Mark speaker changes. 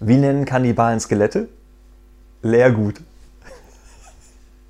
Speaker 1: Wie nennen Kannibalen Skelette? Leergut.